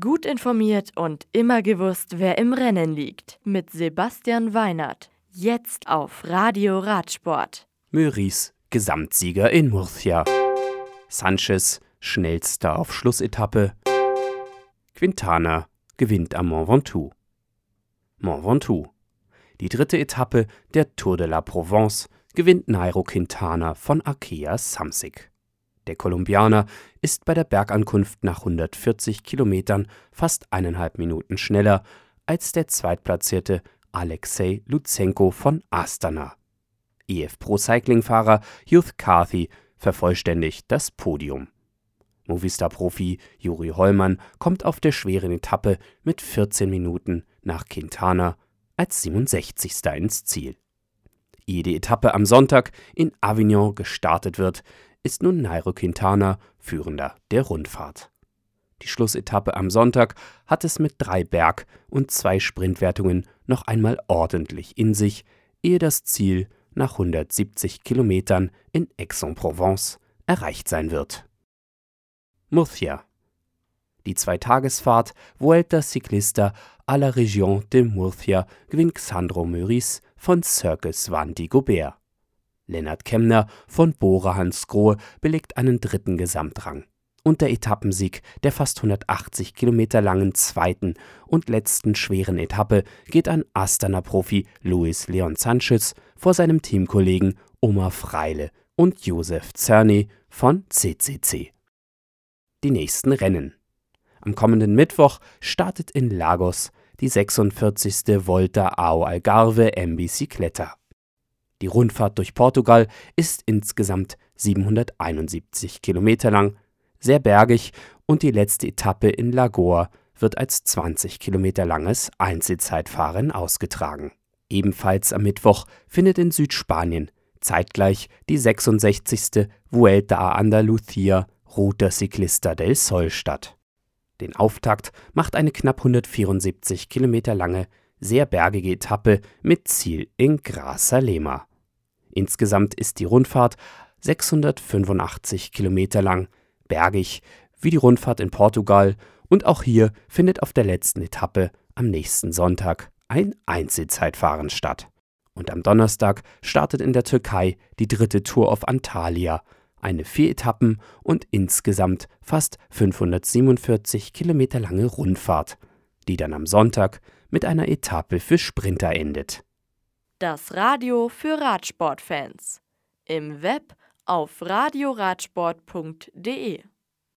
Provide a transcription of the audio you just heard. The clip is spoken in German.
Gut informiert und immer gewusst, wer im Rennen liegt. Mit Sebastian Weinert. Jetzt auf Radio Radsport. Meurice, Gesamtsieger in Murcia. Sanchez, schnellster auf Schlussetappe. Quintana gewinnt am Mont Ventoux. Mont Ventoux. Die dritte Etappe der Tour de la Provence gewinnt Nairo Quintana von Arkea Samsic. Der Kolumbianer ist bei der Bergankunft nach 140 Kilometern fast eineinhalb Minuten schneller als der zweitplatzierte Alexei Lutsenko von Astana. EF Pro Cycling-Fahrer Hugh Carthy vervollständigt das Podium. Movistar-Profi Juri Hollmann kommt auf der schweren Etappe mit 14 Minuten nach Quintana als 67. ins Ziel. Ehe die Etappe am Sonntag in Avignon gestartet wird, ist nun Nairo Quintana Führender der Rundfahrt. Die Schlussetappe am Sonntag hat es mit drei Berg- und zwei Sprintwertungen noch einmal ordentlich in sich, ehe das Ziel nach 170 Kilometern in Aix-en-Provence erreicht sein wird. Murcia Die Zweitagesfahrt Vuelta Ciclista a la Région de Murcia gewinnt Xandro Meurice von Circus Van Gobert. Lennart Kemner von Bora Hansgrohe belegt einen dritten Gesamtrang. Und der Etappensieg der fast 180 Kilometer langen zweiten und letzten schweren Etappe geht an Astana-Profi Luis Leon Sanchez vor seinem Teamkollegen Omar Freile und Josef Zerny von CCC. Die nächsten Rennen. Am kommenden Mittwoch startet in Lagos die 46. Volta ao Algarve M Bicicleta. Die Rundfahrt durch Portugal ist insgesamt 771 Kilometer lang, sehr bergig und die letzte Etappe in Lagoa wird als 20 Kilometer langes Einzelzeitfahren ausgetragen. Ebenfalls am Mittwoch findet in Südspanien zeitgleich die 66. Vuelta a Andalucía Ruta Ciclista del Sol statt. Den Auftakt macht eine knapp 174 Kilometer lange sehr bergige Etappe mit Ziel in Grazalema. Insgesamt ist die Rundfahrt 685 Kilometer lang, bergig wie die Rundfahrt in Portugal und auch hier findet auf der letzten Etappe am nächsten Sonntag ein Einzelzeitfahren statt. Und am Donnerstag startet in der Türkei die dritte Tour auf Antalya, eine vier Etappen und insgesamt fast 547 Kilometer lange Rundfahrt, die dann am Sonntag mit einer Etappe für Sprinter endet. Das Radio für Radsportfans. Im Web auf radioradsport.de